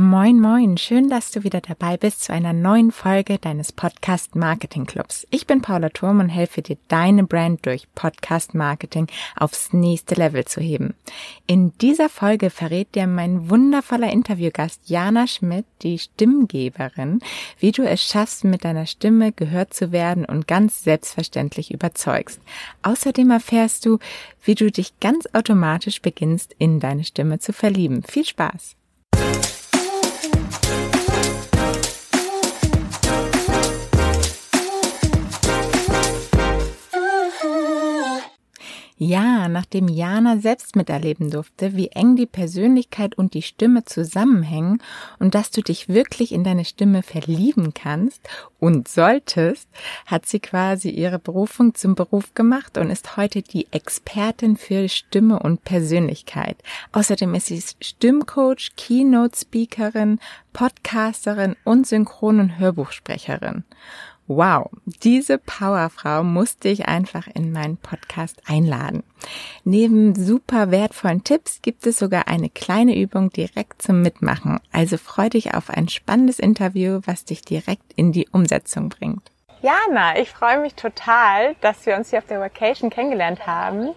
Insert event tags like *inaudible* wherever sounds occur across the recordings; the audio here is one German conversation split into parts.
Moin, moin, schön, dass du wieder dabei bist zu einer neuen Folge deines Podcast Marketing Clubs. Ich bin Paula Turm und helfe dir, deine Brand durch Podcast Marketing aufs nächste Level zu heben. In dieser Folge verrät dir mein wundervoller Interviewgast Jana Schmidt, die Stimmgeberin, wie du es schaffst, mit deiner Stimme gehört zu werden und ganz selbstverständlich überzeugst. Außerdem erfährst du, wie du dich ganz automatisch beginnst, in deine Stimme zu verlieben. Viel Spaß! Ja, nachdem Jana selbst miterleben durfte, wie eng die Persönlichkeit und die Stimme zusammenhängen und dass du dich wirklich in deine Stimme verlieben kannst und solltest, hat sie quasi ihre Berufung zum Beruf gemacht und ist heute die Expertin für Stimme und Persönlichkeit. Außerdem ist sie Stimmcoach, Keynote-Speakerin, Podcasterin und Synchron- und Hörbuchsprecherin. Wow, diese Powerfrau musste ich einfach in meinen Podcast einladen. Neben super wertvollen Tipps gibt es sogar eine kleine Übung direkt zum Mitmachen. Also freu dich auf ein spannendes Interview, was dich direkt in die Umsetzung bringt. Jana, ich freue mich total, dass wir uns hier auf der Vacation kennengelernt haben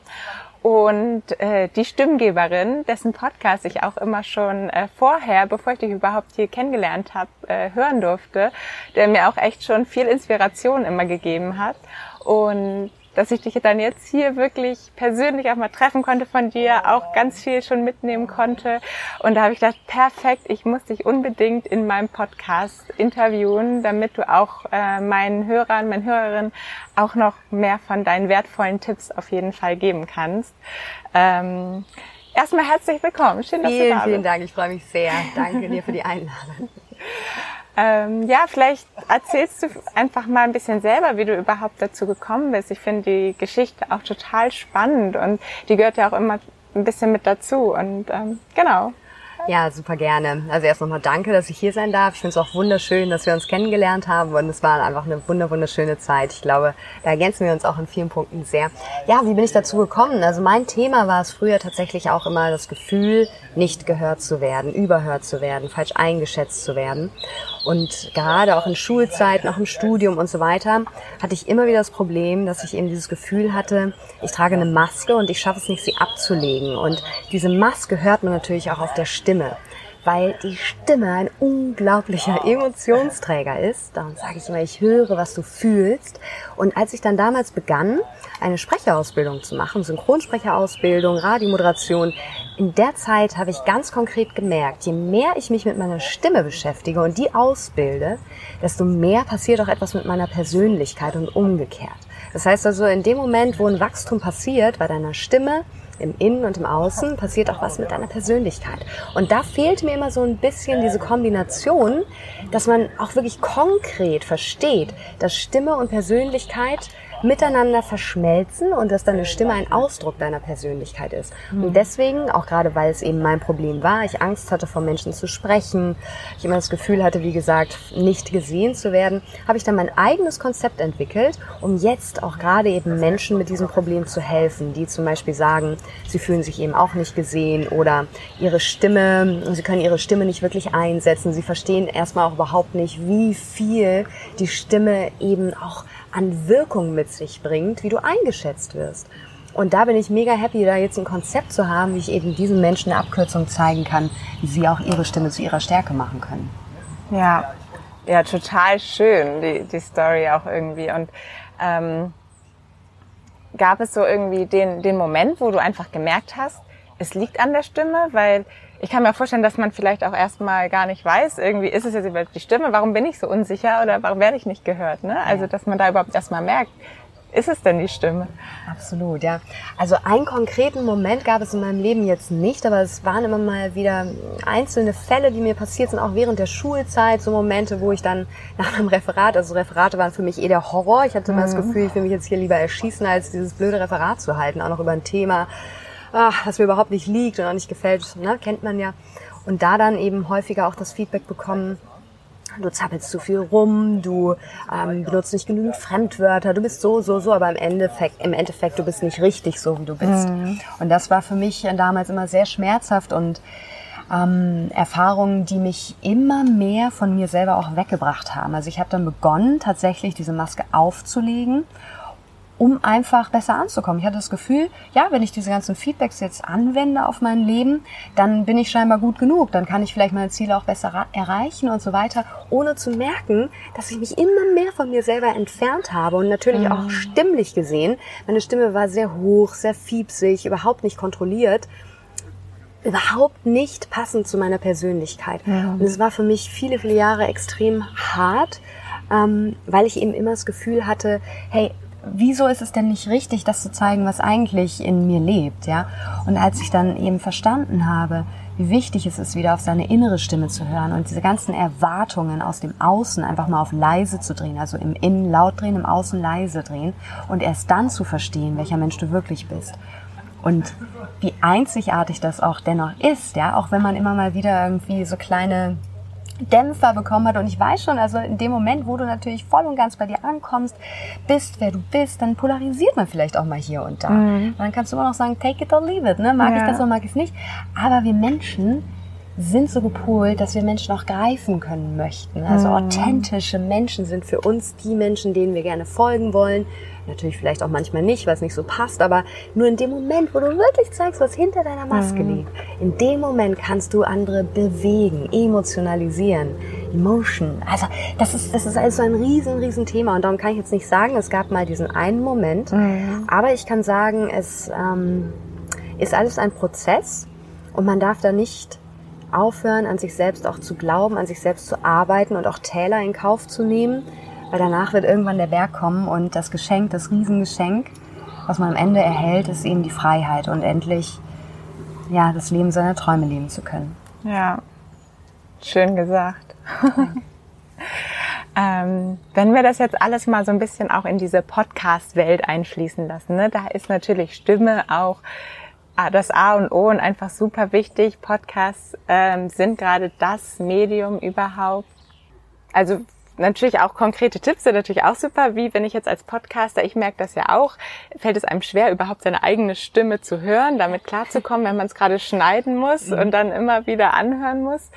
und äh, die Stimmgeberin, dessen Podcast ich auch immer schon äh, vorher, bevor ich dich überhaupt hier kennengelernt habe, äh, hören durfte, der mir auch echt schon viel Inspiration immer gegeben hat. Und dass ich dich dann jetzt hier wirklich persönlich auch mal treffen konnte von dir, auch ganz viel schon mitnehmen konnte. Und da habe ich gedacht, perfekt, ich muss dich unbedingt in meinem Podcast interviewen, damit du auch äh, meinen Hörern, meinen Hörerinnen auch noch mehr von deinen wertvollen Tipps auf jeden Fall geben kannst. Ähm, erstmal herzlich willkommen. Schön, dass vielen, du da bist. Vielen Dank, ich freue mich sehr. Danke dir für die Einladung. *laughs* Ähm, ja, vielleicht erzählst du einfach mal ein bisschen selber, wie du überhaupt dazu gekommen bist. Ich finde die Geschichte auch total spannend und die gehört ja auch immer ein bisschen mit dazu. Und ähm, genau. Ja, super gerne. Also erst nochmal danke, dass ich hier sein darf. Ich finde es auch wunderschön, dass wir uns kennengelernt haben und es war einfach eine wunderschöne Zeit. Ich glaube, da ergänzen wir uns auch in vielen Punkten sehr. Ja, wie bin ich dazu gekommen? Also mein Thema war es früher tatsächlich auch immer das Gefühl, nicht gehört zu werden, überhört zu werden, falsch eingeschätzt zu werden. Und gerade auch in Schulzeiten, auch im Studium und so weiter, hatte ich immer wieder das Problem, dass ich eben dieses Gefühl hatte, ich trage eine Maske und ich schaffe es nicht, sie abzulegen. Und diese Maske hört man natürlich auch auf der Stimme weil die Stimme ein unglaublicher Emotionsträger ist. Darum sage ich immer, ich höre, was du fühlst. Und als ich dann damals begann, eine Sprecherausbildung zu machen, Synchronsprecherausbildung, Radiomoderation, in der Zeit habe ich ganz konkret gemerkt, je mehr ich mich mit meiner Stimme beschäftige und die ausbilde, desto mehr passiert auch etwas mit meiner Persönlichkeit und umgekehrt. Das heißt also, in dem Moment, wo ein Wachstum passiert bei deiner Stimme, im Innen und im Außen passiert auch was mit deiner Persönlichkeit. Und da fehlt mir immer so ein bisschen diese Kombination, dass man auch wirklich konkret versteht, dass Stimme und Persönlichkeit miteinander verschmelzen und dass deine Stimme ein Ausdruck deiner Persönlichkeit ist. Mhm. Und deswegen, auch gerade weil es eben mein Problem war, ich Angst hatte, vor Menschen zu sprechen, ich immer das Gefühl hatte, wie gesagt, nicht gesehen zu werden, habe ich dann mein eigenes Konzept entwickelt, um jetzt auch gerade eben Menschen mit diesem Problem zu helfen, die zum Beispiel sagen, sie fühlen sich eben auch nicht gesehen oder ihre Stimme, sie können ihre Stimme nicht wirklich einsetzen, sie verstehen erstmal auch überhaupt nicht, wie viel die Stimme eben auch an Wirkung mit sich bringt, wie du eingeschätzt wirst. Und da bin ich mega happy, da jetzt ein Konzept zu haben, wie ich eben diesen Menschen eine Abkürzung zeigen kann, wie sie auch ihre Stimme zu ihrer Stärke machen können. Ja, ja, total schön, die, die Story auch irgendwie. Und ähm, gab es so irgendwie den, den Moment, wo du einfach gemerkt hast, es liegt an der Stimme, weil ich kann mir vorstellen, dass man vielleicht auch erstmal gar nicht weiß, irgendwie ist es jetzt überhaupt die Stimme, warum bin ich so unsicher oder warum werde ich nicht gehört? Ne? Also, dass man da überhaupt erstmal merkt, ist es denn die Stimme? Absolut, ja. Also einen konkreten Moment gab es in meinem Leben jetzt nicht, aber es waren immer mal wieder einzelne Fälle, die mir passiert sind, auch während der Schulzeit, so Momente, wo ich dann nach einem Referat, also Referate waren für mich eh der Horror. Ich hatte immer mhm. das Gefühl, ich will mich jetzt hier lieber erschießen, als dieses blöde Referat zu halten, auch noch über ein Thema, ach, was mir überhaupt nicht liegt und auch nicht gefällt, ne, kennt man ja. Und da dann eben häufiger auch das Feedback bekommen, du zappelst zu viel rum, du ähm, benutzt nicht genügend Fremdwörter, du bist so, so, so, aber im Endeffekt, im Endeffekt, du bist nicht richtig so, wie du bist. Mhm. Und das war für mich damals immer sehr schmerzhaft und ähm, Erfahrungen, die mich immer mehr von mir selber auch weggebracht haben. Also ich habe dann begonnen, tatsächlich diese Maske aufzulegen um einfach besser anzukommen. Ich hatte das Gefühl, ja, wenn ich diese ganzen Feedbacks jetzt anwende auf mein Leben, dann bin ich scheinbar gut genug, dann kann ich vielleicht meine Ziele auch besser erreichen und so weiter, ohne zu merken, dass ich mich immer mehr von mir selber entfernt habe und natürlich mhm. auch stimmlich gesehen. Meine Stimme war sehr hoch, sehr fiepsig, überhaupt nicht kontrolliert überhaupt nicht passend zu meiner Persönlichkeit. Ja. Und es war für mich viele, viele Jahre extrem hart, ähm, weil ich eben immer das Gefühl hatte, hey, wieso ist es denn nicht richtig, das zu zeigen, was eigentlich in mir lebt, ja? Und als ich dann eben verstanden habe, wie wichtig es ist, wieder auf seine innere Stimme zu hören und diese ganzen Erwartungen aus dem Außen einfach mal auf leise zu drehen, also im Innen laut drehen, im Außen leise drehen und erst dann zu verstehen, welcher Mensch du wirklich bist. Und wie einzigartig das auch dennoch ist, ja, auch wenn man immer mal wieder irgendwie so kleine Dämpfer bekommen hat. Und ich weiß schon, also in dem Moment, wo du natürlich voll und ganz bei dir ankommst, bist, wer du bist, dann polarisiert man vielleicht auch mal hier und da. Mhm. Und dann kannst du immer noch sagen, take it or leave it. Ne? Mag ja. ich das oder mag ich es nicht? Aber wir Menschen sind so gepolt, dass wir Menschen auch greifen können möchten. Also mhm. authentische Menschen sind für uns die Menschen, denen wir gerne folgen wollen. Natürlich vielleicht auch manchmal nicht, weil es nicht so passt, aber nur in dem Moment, wo du wirklich zeigst, was hinter deiner Maske mhm. liegt, in dem Moment kannst du andere bewegen, emotionalisieren, Emotion. Also das ist, das ist also ein riesen, riesen Thema und darum kann ich jetzt nicht sagen, es gab mal diesen einen Moment, mhm. aber ich kann sagen, es ähm, ist alles ein Prozess und man darf da nicht aufhören, an sich selbst auch zu glauben, an sich selbst zu arbeiten und auch Täler in Kauf zu nehmen, weil danach wird irgendwann der Berg kommen und das Geschenk, das Riesengeschenk, was man am Ende erhält, ist eben die Freiheit und endlich ja, das Leben seiner Träume leben zu können. Ja, schön gesagt. *laughs* ähm, wenn wir das jetzt alles mal so ein bisschen auch in diese Podcast-Welt einschließen lassen, ne, da ist natürlich Stimme auch das A und O und einfach super wichtig. Podcasts ähm, sind gerade das Medium überhaupt. Also natürlich auch konkrete Tipps sind natürlich auch super, wie wenn ich jetzt als Podcaster, ich merke das ja auch, fällt es einem schwer, überhaupt seine eigene Stimme zu hören, damit klarzukommen, wenn man es gerade schneiden muss mhm. und dann immer wieder anhören muss.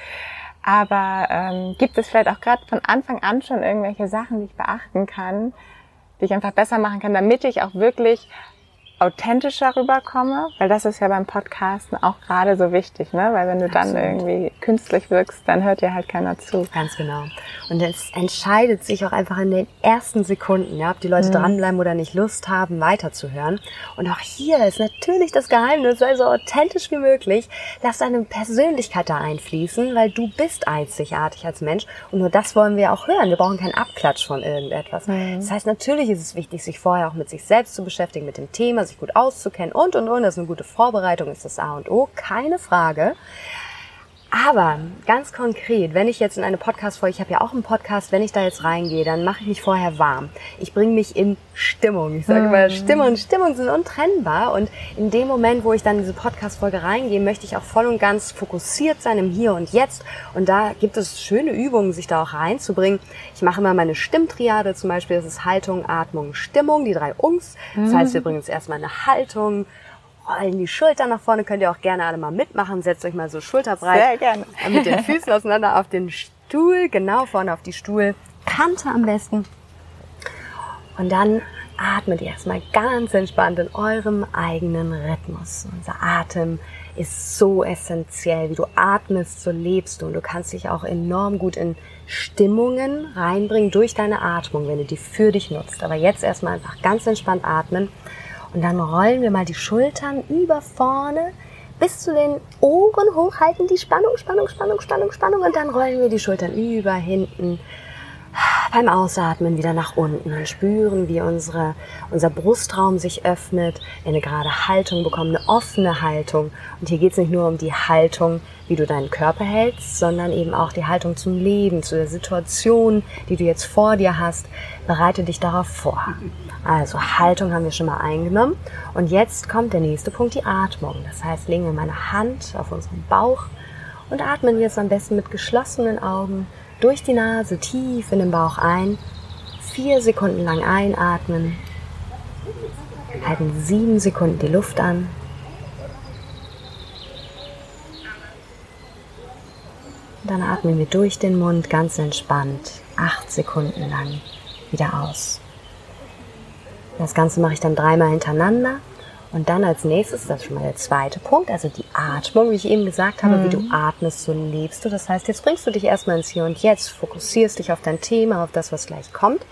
Aber ähm, gibt es vielleicht auch gerade von Anfang an schon irgendwelche Sachen, die ich beachten kann, die ich einfach besser machen kann, damit ich auch wirklich authentischer rüberkomme, weil das ist ja beim Podcasten auch gerade so wichtig, ne? Weil wenn du Absolut. dann irgendwie künstlich wirkst, dann hört dir halt keiner zu. Ganz genau. Und es entscheidet sich auch einfach in den ersten Sekunden, ja, ob die Leute mhm. dranbleiben oder nicht Lust haben, weiterzuhören. Und auch hier ist natürlich das Geheimnis, sei so authentisch wie möglich. Lass deine Persönlichkeit da einfließen, weil du bist einzigartig als Mensch. Und nur das wollen wir auch hören. Wir brauchen keinen Abklatsch von irgendetwas. Mhm. Das heißt, natürlich ist es wichtig, sich vorher auch mit sich selbst zu beschäftigen, mit dem Thema, sich gut auszukennen und, und, und. Das ist eine gute Vorbereitung, ist das A und O, keine Frage. Aber ganz konkret, wenn ich jetzt in eine Podcast-Folge, ich habe ja auch einen Podcast, wenn ich da jetzt reingehe, dann mache ich mich vorher warm. Ich bringe mich in Stimmung. Ich sage mal, mhm. Stimme und Stimmung sind untrennbar. Und in dem Moment, wo ich dann in diese Podcast-Folge reingehe, möchte ich auch voll und ganz fokussiert sein im Hier und Jetzt. Und da gibt es schöne Übungen, sich da auch reinzubringen. Ich mache immer meine Stimmtriade zum Beispiel. Das ist Haltung, Atmung, Stimmung, die drei Ungs. Das heißt, wir bringen jetzt erstmal eine Haltung, rollen die Schultern nach vorne. Könnt ihr auch gerne alle mal mitmachen. Setzt euch mal so schulterbreit Sehr gerne. *laughs* mit den Füßen auseinander auf den Stuhl, genau vorne auf die Stuhlkante am besten. Und dann atmet ihr erstmal ganz entspannt in eurem eigenen Rhythmus. Unser Atem ist so essentiell. Wie du atmest, so lebst du. Und du kannst dich auch enorm gut in Stimmungen reinbringen durch deine Atmung, wenn du die für dich nutzt. Aber jetzt erstmal einfach ganz entspannt atmen. Und dann rollen wir mal die Schultern über vorne bis zu den Ohren hochhalten, die Spannung, Spannung, Spannung, Spannung, Spannung. Und dann rollen wir die Schultern über hinten beim Ausatmen wieder nach unten und spüren, wie unsere, unser Brustraum sich öffnet, eine gerade Haltung bekommen, eine offene Haltung. Und hier geht es nicht nur um die Haltung, wie du deinen Körper hältst, sondern eben auch die Haltung zum Leben, zu der Situation, die du jetzt vor dir hast. Bereite dich darauf vor. Also Haltung haben wir schon mal eingenommen. Und jetzt kommt der nächste Punkt, die Atmung. Das heißt, legen wir meine Hand auf unseren Bauch und atmen jetzt am besten mit geschlossenen Augen durch die Nase tief in den Bauch ein. Vier Sekunden lang einatmen. Halten sieben Sekunden die Luft an. Dann atmen wir durch den Mund ganz entspannt, acht Sekunden lang, wieder aus. Das Ganze mache ich dann dreimal hintereinander. Und dann als nächstes, das ist schon mal der zweite Punkt, also die Atmung, wie ich eben gesagt habe, mhm. wie du atmest, so lebst du. Das heißt, jetzt bringst du dich erstmal ins Hier und Jetzt, fokussierst dich auf dein Thema, auf das, was gleich kommt.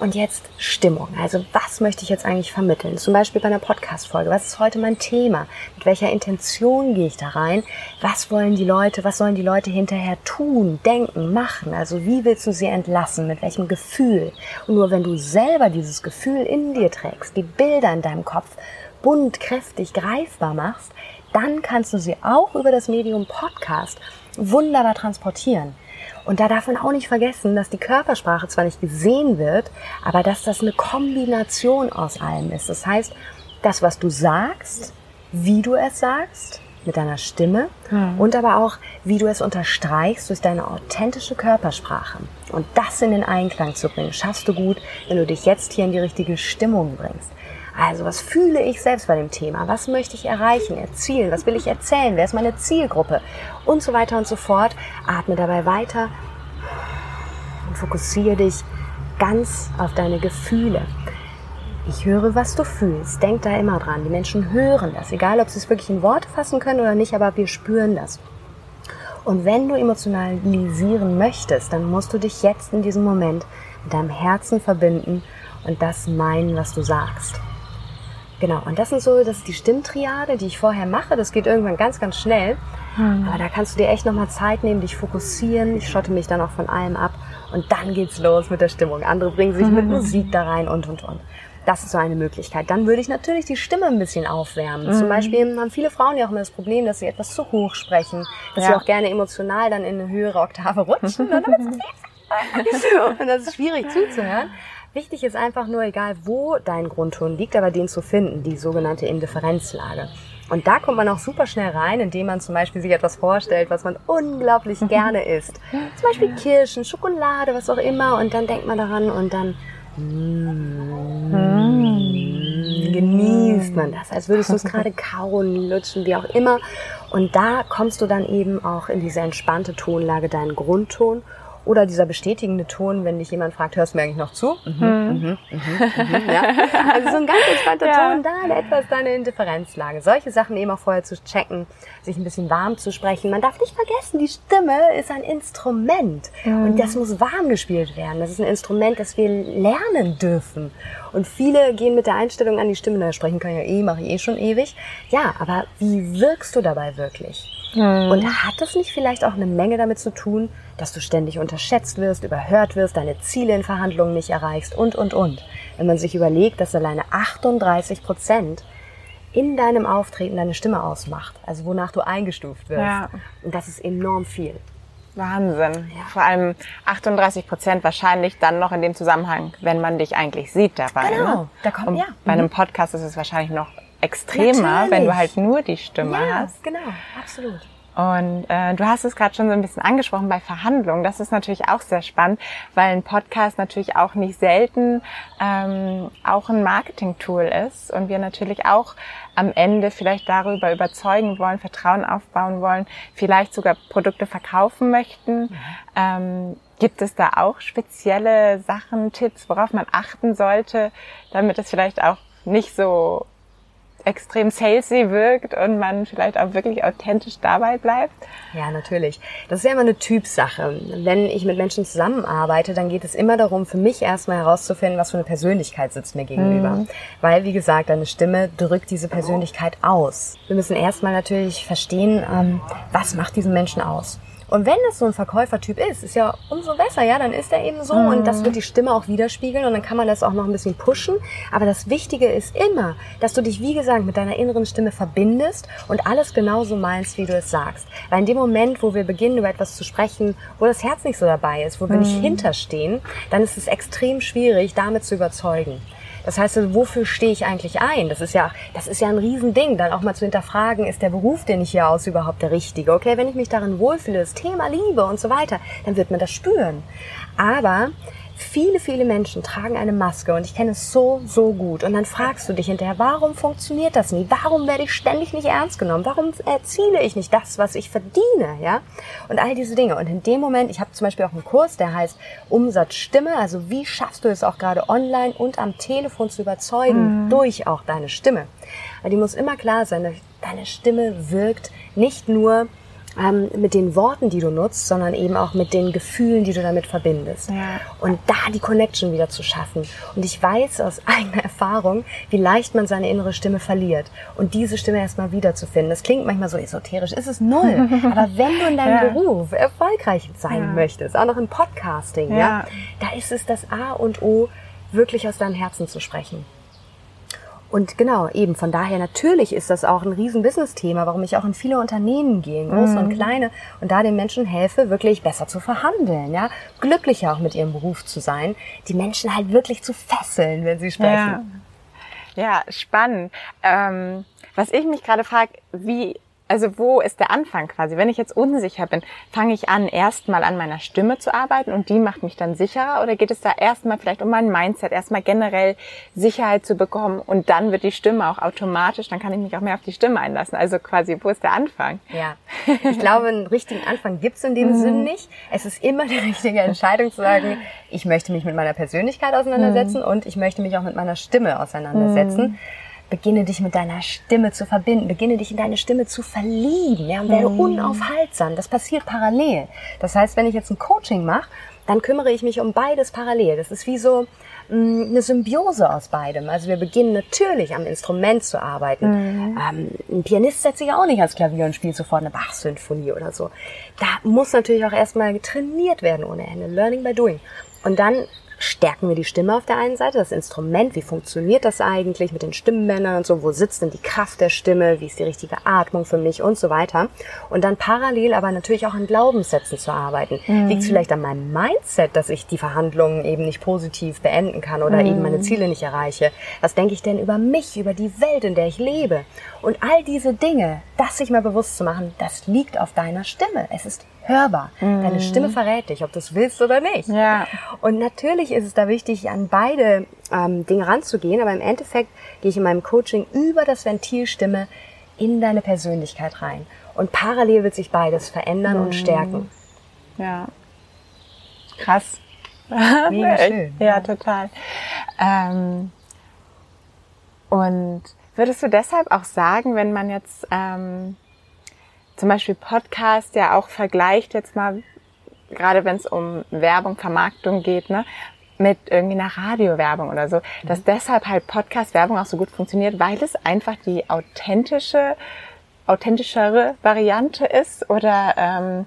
Und jetzt Stimmung. Also was möchte ich jetzt eigentlich vermitteln? Zum Beispiel bei einer Podcast-Folge. Was ist heute mein Thema? Mit welcher Intention gehe ich da rein? Was wollen die Leute, was sollen die Leute hinterher tun, denken, machen? Also wie willst du sie entlassen? Mit welchem Gefühl? Und nur wenn du selber dieses Gefühl in dir trägst, die Bilder in deinem Kopf bunt, kräftig, greifbar machst, dann kannst du sie auch über das Medium Podcast wunderbar transportieren. Und da darf man auch nicht vergessen, dass die Körpersprache zwar nicht gesehen wird, aber dass das eine Kombination aus allem ist. Das heißt, das, was du sagst, wie du es sagst, mit deiner Stimme mhm. und aber auch, wie du es unterstreichst durch deine authentische Körpersprache. Und das in den Einklang zu bringen, schaffst du gut, wenn du dich jetzt hier in die richtige Stimmung bringst. Also, was fühle ich selbst bei dem Thema? Was möchte ich erreichen, erzielen? Was will ich erzählen? Wer ist meine Zielgruppe? Und so weiter und so fort. Atme dabei weiter und fokussiere dich ganz auf deine Gefühle. Ich höre, was du fühlst. Denk da immer dran. Die Menschen hören das, egal ob sie es wirklich in Worte fassen können oder nicht, aber wir spüren das. Und wenn du emotionalisieren möchtest, dann musst du dich jetzt in diesem Moment mit deinem Herzen verbinden und das meinen, was du sagst. Genau, und das sind so, das ist die Stimmtriade, die ich vorher mache. Das geht irgendwann ganz, ganz schnell. Mhm. Aber da kannst du dir echt nochmal Zeit nehmen, dich fokussieren. Ich schotte mich dann auch von allem ab. Und dann geht's los mit der Stimmung. Andere bringen sich mit Musik da rein und, und, und. Das ist so eine Möglichkeit. Dann würde ich natürlich die Stimme ein bisschen aufwärmen. Mhm. Zum Beispiel haben viele Frauen ja auch immer das Problem, dass sie etwas zu hoch sprechen, dass ja. sie auch gerne emotional dann in eine höhere Oktave rutschen. *laughs* *laughs* und das ist schwierig zuzuhören. Wichtig ist einfach nur, egal wo dein Grundton liegt, aber den zu finden, die sogenannte Indifferenzlage. Und da kommt man auch super schnell rein, indem man zum Beispiel sich etwas vorstellt, was man unglaublich *laughs* gerne isst. Zum Beispiel Kirschen, Schokolade, was auch immer. Und dann denkt man daran und dann mm, genießt man das, als würdest du es gerade *laughs* kauen, lutschen, wie auch immer. Und da kommst du dann eben auch in diese entspannte Tonlage, deinen Grundton. Oder dieser bestätigende Ton, wenn dich jemand fragt, hörst du mir eigentlich noch zu? Mhm, mhm, mhm, mhm, ja. Also so ein ganz entspannter ja. Ton, da etwas deine Indifferenzlage. Solche Sachen eben auch vorher zu checken, sich ein bisschen warm zu sprechen. Man darf nicht vergessen, die Stimme ist ein Instrument mhm. und das muss warm gespielt werden. Das ist ein Instrument, das wir lernen dürfen. Und viele gehen mit der Einstellung an die Stimme, na, sprechen kann ja eh, mache ich eh schon ewig. Ja, aber wie wirkst du dabei wirklich? Mhm. Und hat das nicht vielleicht auch eine Menge damit zu tun, dass du ständig unterschätzt wirst, überhört wirst, deine Ziele in Verhandlungen nicht erreichst und, und, und? Wenn man sich überlegt, dass alleine 38 Prozent in deinem Auftreten deine Stimme ausmacht, also wonach du eingestuft wirst. Ja. Und das ist enorm viel. Wahnsinn. Ja. Vor allem 38 Prozent wahrscheinlich dann noch in dem Zusammenhang, wenn man dich eigentlich sieht dabei. Genau, ne? da kommt Und ja. Bei einem mhm. Podcast ist es wahrscheinlich noch extremer, Natürlich. wenn du halt nur die Stimme ja, hast. Genau, absolut. Und äh, du hast es gerade schon so ein bisschen angesprochen bei Verhandlungen. Das ist natürlich auch sehr spannend, weil ein Podcast natürlich auch nicht selten ähm, auch ein Marketing-Tool ist und wir natürlich auch am Ende vielleicht darüber überzeugen wollen, Vertrauen aufbauen wollen, vielleicht sogar Produkte verkaufen möchten. Mhm. Ähm, gibt es da auch spezielle Sachen, Tipps, worauf man achten sollte, damit es vielleicht auch nicht so extrem salesy wirkt und man vielleicht auch wirklich authentisch dabei bleibt? Ja, natürlich. Das ist ja immer eine Typsache. Wenn ich mit Menschen zusammenarbeite, dann geht es immer darum, für mich erstmal herauszufinden, was für eine Persönlichkeit sitzt mir gegenüber. Mhm. Weil, wie gesagt, deine Stimme drückt diese Persönlichkeit aus. Wir müssen erstmal natürlich verstehen, ähm, was macht diesen Menschen aus. Und wenn es so ein Verkäufertyp ist, ist ja umso besser, ja, dann ist er eben so mhm. und das wird die Stimme auch widerspiegeln und dann kann man das auch noch ein bisschen pushen. Aber das Wichtige ist immer, dass du dich, wie gesagt, mit deiner inneren Stimme verbindest und alles genauso meinst, wie du es sagst. Weil in dem Moment, wo wir beginnen, über etwas zu sprechen, wo das Herz nicht so dabei ist, wo wir mhm. nicht hinterstehen, dann ist es extrem schwierig, damit zu überzeugen. Das heißt, wofür stehe ich eigentlich ein? Das ist ja, das ist ja ein Riesending, dann auch mal zu hinterfragen, ist der Beruf, den ich hier aus überhaupt der richtige? Okay, wenn ich mich darin wohlfühle, das Thema Liebe und so weiter, dann wird man das spüren. Aber viele, viele Menschen tragen eine Maske und ich kenne es so, so gut. Und dann fragst du dich hinterher, warum funktioniert das nie? Warum werde ich ständig nicht ernst genommen? Warum erziele ich nicht das, was ich verdiene? Ja? Und all diese Dinge. Und in dem Moment, ich habe zum Beispiel auch einen Kurs, der heißt Umsatzstimme. Also wie schaffst du es auch gerade online und am Telefon zu überzeugen mhm. durch auch deine Stimme? Weil die muss immer klar sein, deine Stimme wirkt nicht nur ähm, mit den Worten, die du nutzt, sondern eben auch mit den Gefühlen, die du damit verbindest. Ja. Und da die Connection wieder zu schaffen. Und ich weiß aus *laughs* eigener Erfahrung, wie leicht man seine innere Stimme verliert. Und diese Stimme erstmal wiederzufinden. Das klingt manchmal so esoterisch, ist es null. *laughs* Aber wenn du in deinem ja. Beruf erfolgreich sein ja. möchtest, auch noch im Podcasting, ja, da ist es das A und O, wirklich aus deinem Herzen zu sprechen. Und genau, eben von daher natürlich ist das auch ein riesen Business-Thema, warum ich auch in viele Unternehmen gehe, große mhm. und kleine, und da den Menschen helfe, wirklich besser zu verhandeln, ja, glücklicher auch mit ihrem Beruf zu sein, die Menschen halt wirklich zu fesseln, wenn sie sprechen. Ja, ja spannend. Ähm, was ich mich gerade frage, wie also wo ist der Anfang quasi? Wenn ich jetzt unsicher bin, fange ich an, erstmal an meiner Stimme zu arbeiten und die macht mich dann sicherer? Oder geht es da erstmal vielleicht um mein Mindset, erstmal generell Sicherheit zu bekommen und dann wird die Stimme auch automatisch, dann kann ich mich auch mehr auf die Stimme einlassen. Also quasi, wo ist der Anfang? Ja, ich glaube, einen richtigen Anfang gibt es in dem mhm. Sinn nicht. Es ist immer die richtige Entscheidung zu sagen, ich möchte mich mit meiner Persönlichkeit auseinandersetzen mhm. und ich möchte mich auch mit meiner Stimme auseinandersetzen. Mhm beginne dich mit deiner Stimme zu verbinden, beginne dich in deine Stimme zu verlieben, ja, und werde mhm. unaufhaltsam. Das passiert parallel. Das heißt, wenn ich jetzt ein Coaching mache, dann kümmere ich mich um beides parallel. Das ist wie so mh, mm, eine Symbiose aus beidem. Also wir beginnen natürlich am Instrument zu arbeiten. Mhm. Ähm, ein Pianist setzt sich auch nicht ans Klavier und spielt sofort eine Bach-Symphonie oder so. Da muss natürlich auch erstmal trainiert werden ohne Ende. Learning by doing. Und dann stärken wir die Stimme auf der einen Seite, das Instrument, wie funktioniert das eigentlich mit den Stimmbändern und so, wo sitzt denn die Kraft der Stimme, wie ist die richtige Atmung für mich und so weiter. Und dann parallel aber natürlich auch an Glaubenssätzen zu arbeiten. Mhm. Liegt es vielleicht an meinem Mindset, dass ich die Verhandlungen eben nicht positiv beenden kann oder mhm. eben meine Ziele nicht erreiche? Was denke ich denn über mich, über die Welt, in der ich lebe? Und all diese Dinge, das sich mal bewusst zu machen, das liegt auf deiner Stimme. Es ist hörbar. Mhm. Deine Stimme verrät dich, ob du es willst oder nicht. Ja. Und natürlich ist es da wichtig, an beide ähm, Dinge ranzugehen, aber im Endeffekt gehe ich in meinem Coaching über das Ventil Stimme in deine Persönlichkeit rein. Und parallel wird sich beides verändern mhm. und stärken. Ja. Krass. *laughs* Mega schön. Ja, total. Ähm, und würdest du deshalb auch sagen, wenn man jetzt ähm, zum Beispiel Podcast ja auch vergleicht jetzt mal, gerade wenn es um Werbung, Vermarktung geht, ne, mit irgendwie einer Radiowerbung oder so, mhm. dass deshalb halt Podcast-Werbung auch so gut funktioniert, weil es einfach die authentische, authentischere Variante ist oder ähm,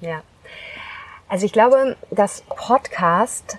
ja. Also ich glaube, dass Podcast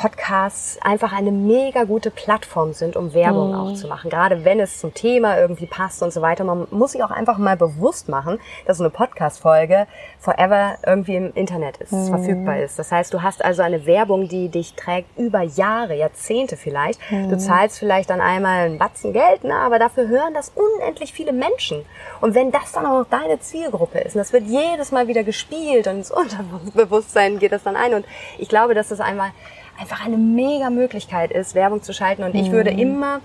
Podcasts einfach eine mega gute Plattform sind, um Werbung mhm. auch zu machen. Gerade wenn es zum Thema irgendwie passt und so weiter. Man muss sich auch einfach mal bewusst machen, dass eine Podcast-Folge forever irgendwie im Internet ist, mhm. verfügbar ist. Das heißt, du hast also eine Werbung, die dich trägt über Jahre, Jahrzehnte vielleicht. Mhm. Du zahlst vielleicht dann einmal einen Batzen Geld, na, aber dafür hören das unendlich viele Menschen. Und wenn das dann auch noch deine Zielgruppe ist, und das wird jedes Mal wieder gespielt und ins *laughs* Unterbewusstsein geht das dann ein. Und ich glaube, dass das einmal einfach eine mega Möglichkeit ist, Werbung zu schalten. Und ich mhm. würde immer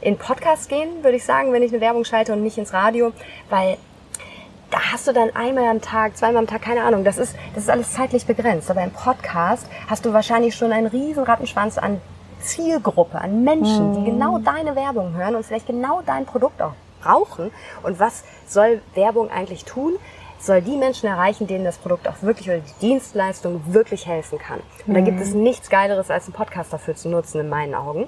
in Podcasts gehen, würde ich sagen, wenn ich eine Werbung schalte und nicht ins Radio, weil da hast du dann einmal am Tag, zweimal am Tag, keine Ahnung, das ist, das ist alles zeitlich begrenzt. Aber im Podcast hast du wahrscheinlich schon einen riesen Rattenschwanz an Zielgruppe, an Menschen, mhm. die genau deine Werbung hören und vielleicht genau dein Produkt auch brauchen. Und was soll Werbung eigentlich tun? Soll die Menschen erreichen, denen das Produkt auch wirklich oder die Dienstleistung wirklich helfen kann. Und da gibt es mhm. nichts Geileres, als einen Podcast dafür zu nutzen, in meinen Augen.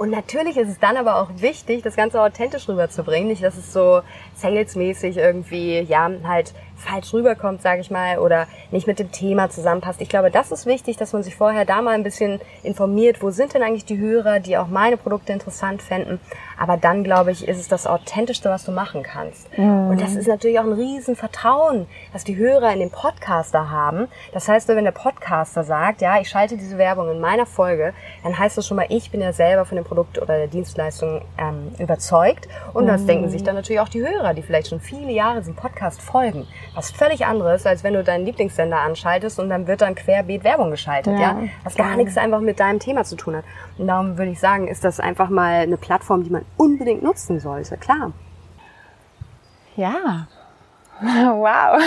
Und natürlich ist es dann aber auch wichtig, das Ganze authentisch rüberzubringen. Nicht, dass es so salesmäßig irgendwie, ja, halt falsch rüberkommt, sage ich mal, oder nicht mit dem Thema zusammenpasst. Ich glaube, das ist wichtig, dass man sich vorher da mal ein bisschen informiert, wo sind denn eigentlich die Hörer, die auch meine Produkte interessant fänden. Aber dann, glaube ich, ist es das Authentischste, was du machen kannst. Mhm. Und das ist natürlich auch ein Riesenvertrauen, dass die Hörer in den Podcaster haben. Das heißt, wenn der Podcaster sagt, ja, ich schalte diese Werbung in meiner Folge, dann heißt das schon mal, ich bin ja selber von dem Produkt oder der Dienstleistung ähm, überzeugt. Und das mhm. denken sich dann natürlich auch die Hörer, die vielleicht schon viele Jahre diesem Podcast folgen. Was völlig anderes, als wenn du deinen Lieblingssender anschaltest und dann wird dann querbeet Werbung geschaltet, ja. ja? Was gar nichts einfach mit deinem Thema zu tun hat. Und darum würde ich sagen, ist das einfach mal eine Plattform, die man unbedingt nutzen sollte, klar. Ja. *laughs* Wow.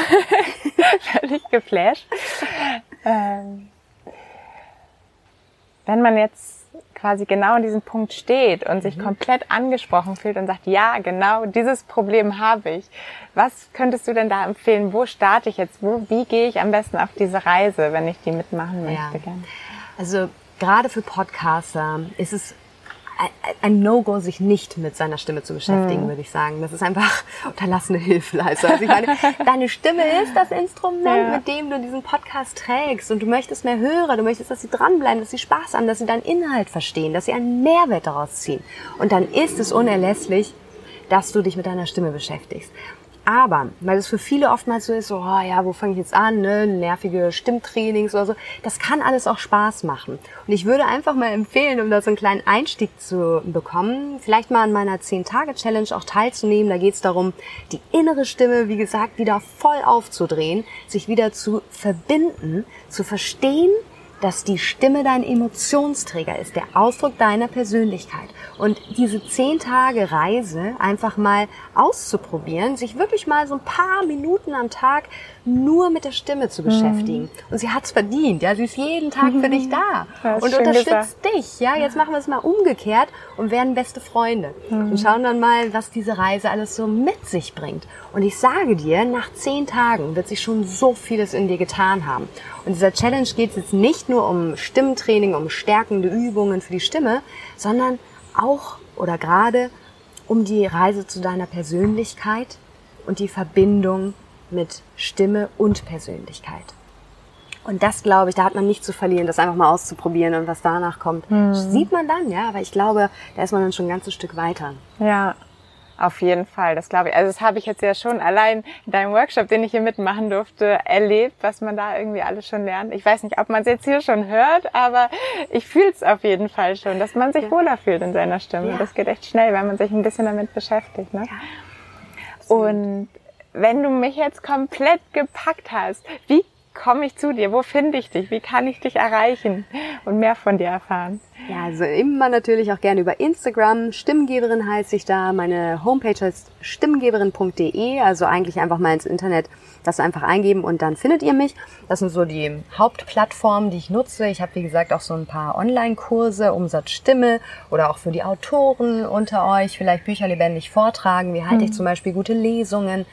*laughs* Völlig geflasht. Ähm, wenn man jetzt quasi genau an diesem Punkt steht und sich mhm. komplett angesprochen fühlt und sagt, ja, genau dieses Problem habe ich. Was könntest du denn da empfehlen? Wo starte ich jetzt? Wo, wie gehe ich am besten auf diese Reise, wenn ich die mitmachen möchte? Ja. Also gerade für Podcaster ist es ein No-Go, sich nicht mit seiner Stimme zu beschäftigen, mhm. würde ich sagen. Das ist einfach *laughs* unterlassene Hilfeleistung. Also ich meine, *laughs* deine Stimme ist das Instrument, ja. mit dem du diesen Podcast trägst und du möchtest mehr Hörer, du möchtest, dass sie dranbleiben, dass sie Spaß haben, dass sie deinen Inhalt verstehen, dass sie einen Mehrwert daraus ziehen. Und dann ist es unerlässlich, dass du dich mit deiner Stimme beschäftigst. Aber, weil es für viele oftmals so ist, so, oh ja, wo fange ich jetzt an, ne? nervige Stimmtrainings oder so, das kann alles auch Spaß machen. Und ich würde einfach mal empfehlen, um da so einen kleinen Einstieg zu bekommen, vielleicht mal an meiner 10-Tage-Challenge auch teilzunehmen. Da geht es darum, die innere Stimme, wie gesagt, wieder voll aufzudrehen, sich wieder zu verbinden, zu verstehen, dass die Stimme dein Emotionsträger ist, der Ausdruck deiner Persönlichkeit. Und diese zehn Tage Reise einfach mal auszuprobieren, sich wirklich mal so ein paar Minuten am Tag nur mit der Stimme zu beschäftigen. Mhm. Und sie hat's verdient, ja, sie ist jeden Tag für dich da und unterstützt gesagt. dich, ja. Jetzt machen wir es mal umgekehrt und werden beste Freunde mhm. und schauen dann mal, was diese Reise alles so mit sich bringt. Und ich sage dir, nach zehn Tagen wird sich schon so vieles in dir getan haben. Und dieser Challenge geht es jetzt nicht nur um Stimmtraining, um stärkende Übungen für die Stimme, sondern auch oder gerade um die Reise zu deiner Persönlichkeit und die Verbindung mit Stimme und Persönlichkeit. Und das glaube ich, da hat man nicht zu verlieren, das einfach mal auszuprobieren und was danach kommt, mhm. sieht man dann, ja. Aber ich glaube, da ist man dann schon ein ganzes Stück weiter. Ja, auf jeden Fall, das glaube ich. Also das habe ich jetzt ja schon allein in deinem Workshop, den ich hier mitmachen durfte, erlebt, was man da irgendwie alles schon lernt. Ich weiß nicht, ob man es jetzt hier schon hört, aber ich fühle es auf jeden Fall schon, dass man sich ja. wohler fühlt in seiner Stimme. Ja. Das geht echt schnell, wenn man sich ein bisschen damit beschäftigt. Ne? Ja. Und wenn du mich jetzt komplett gepackt hast, wie komme ich zu dir? Wo finde ich dich? Wie kann ich dich erreichen und mehr von dir erfahren? Ja, also immer natürlich auch gerne über Instagram. Stimmgeberin heiße ich da. Meine Homepage heißt stimmgeberin.de. Also eigentlich einfach mal ins Internet das einfach eingeben und dann findet ihr mich. Das sind so die Hauptplattformen, die ich nutze. Ich habe, wie gesagt, auch so ein paar Online-Kurse, Umsatz Stimme oder auch für die Autoren unter euch vielleicht Bücher lebendig vortragen. Wie halte mhm. ich zum Beispiel gute Lesungen?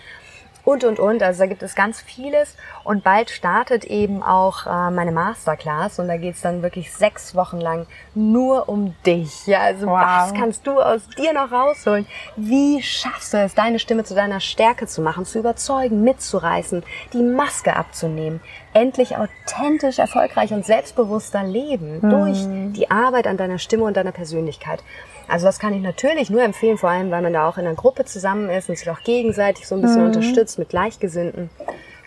Und, und, und. Also da gibt es ganz vieles. Und bald startet eben auch äh, meine Masterclass und da geht's dann wirklich sechs Wochen lang nur um dich. Ja, also wow. was kannst du aus dir noch rausholen? Wie schaffst du es, deine Stimme zu deiner Stärke zu machen, zu überzeugen, mitzureißen, die Maske abzunehmen, endlich authentisch, erfolgreich und selbstbewusster leben mhm. durch die Arbeit an deiner Stimme und deiner Persönlichkeit. Also das kann ich natürlich nur empfehlen, vor allem, weil man da auch in einer Gruppe zusammen ist und sich auch gegenseitig so ein bisschen mhm. unterstützt mit Gleichgesinnten.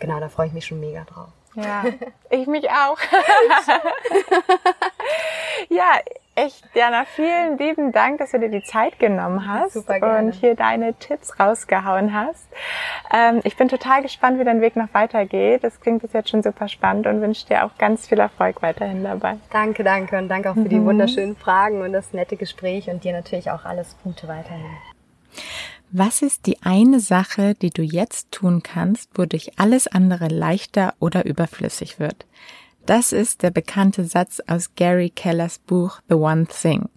Genau, da freue ich mich schon mega drauf. Ja, *laughs* ich mich auch. *laughs* ja, echt, Jana, vielen lieben Dank, dass du dir die Zeit genommen hast Super gerne. und hier deine Tipps rausgehauen hast. Ähm, ich bin total gespannt, wie dein Weg noch weitergeht. Das klingt bis jetzt schon super spannend und wünsche dir auch ganz viel Erfolg weiterhin dabei. Danke, danke und danke auch für mhm. die wunderschönen Fragen und das nette Gespräch und dir natürlich auch alles Gute weiterhin. Was ist die eine Sache, die du jetzt tun kannst, wodurch alles andere leichter oder überflüssig wird? Das ist der bekannte Satz aus Gary Kellers Buch The One Thing.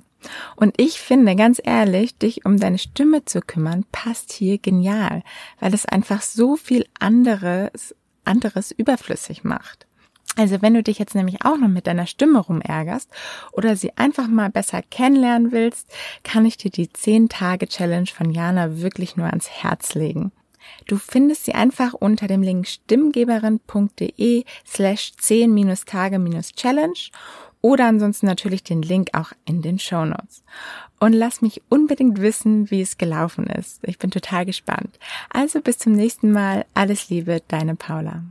Und ich finde, ganz ehrlich, dich um deine Stimme zu kümmern, passt hier genial, weil es einfach so viel anderes, anderes überflüssig macht. Also wenn du dich jetzt nämlich auch noch mit deiner Stimme rumärgerst oder sie einfach mal besser kennenlernen willst, kann ich dir die 10 Tage Challenge von Jana wirklich nur ans Herz legen. Du findest sie einfach unter dem Link stimmgeberin.de slash 10-Tage-Challenge oder ansonsten natürlich den Link auch in den Show Notes. Und lass mich unbedingt wissen, wie es gelaufen ist. Ich bin total gespannt. Also bis zum nächsten Mal. Alles Liebe, deine Paula.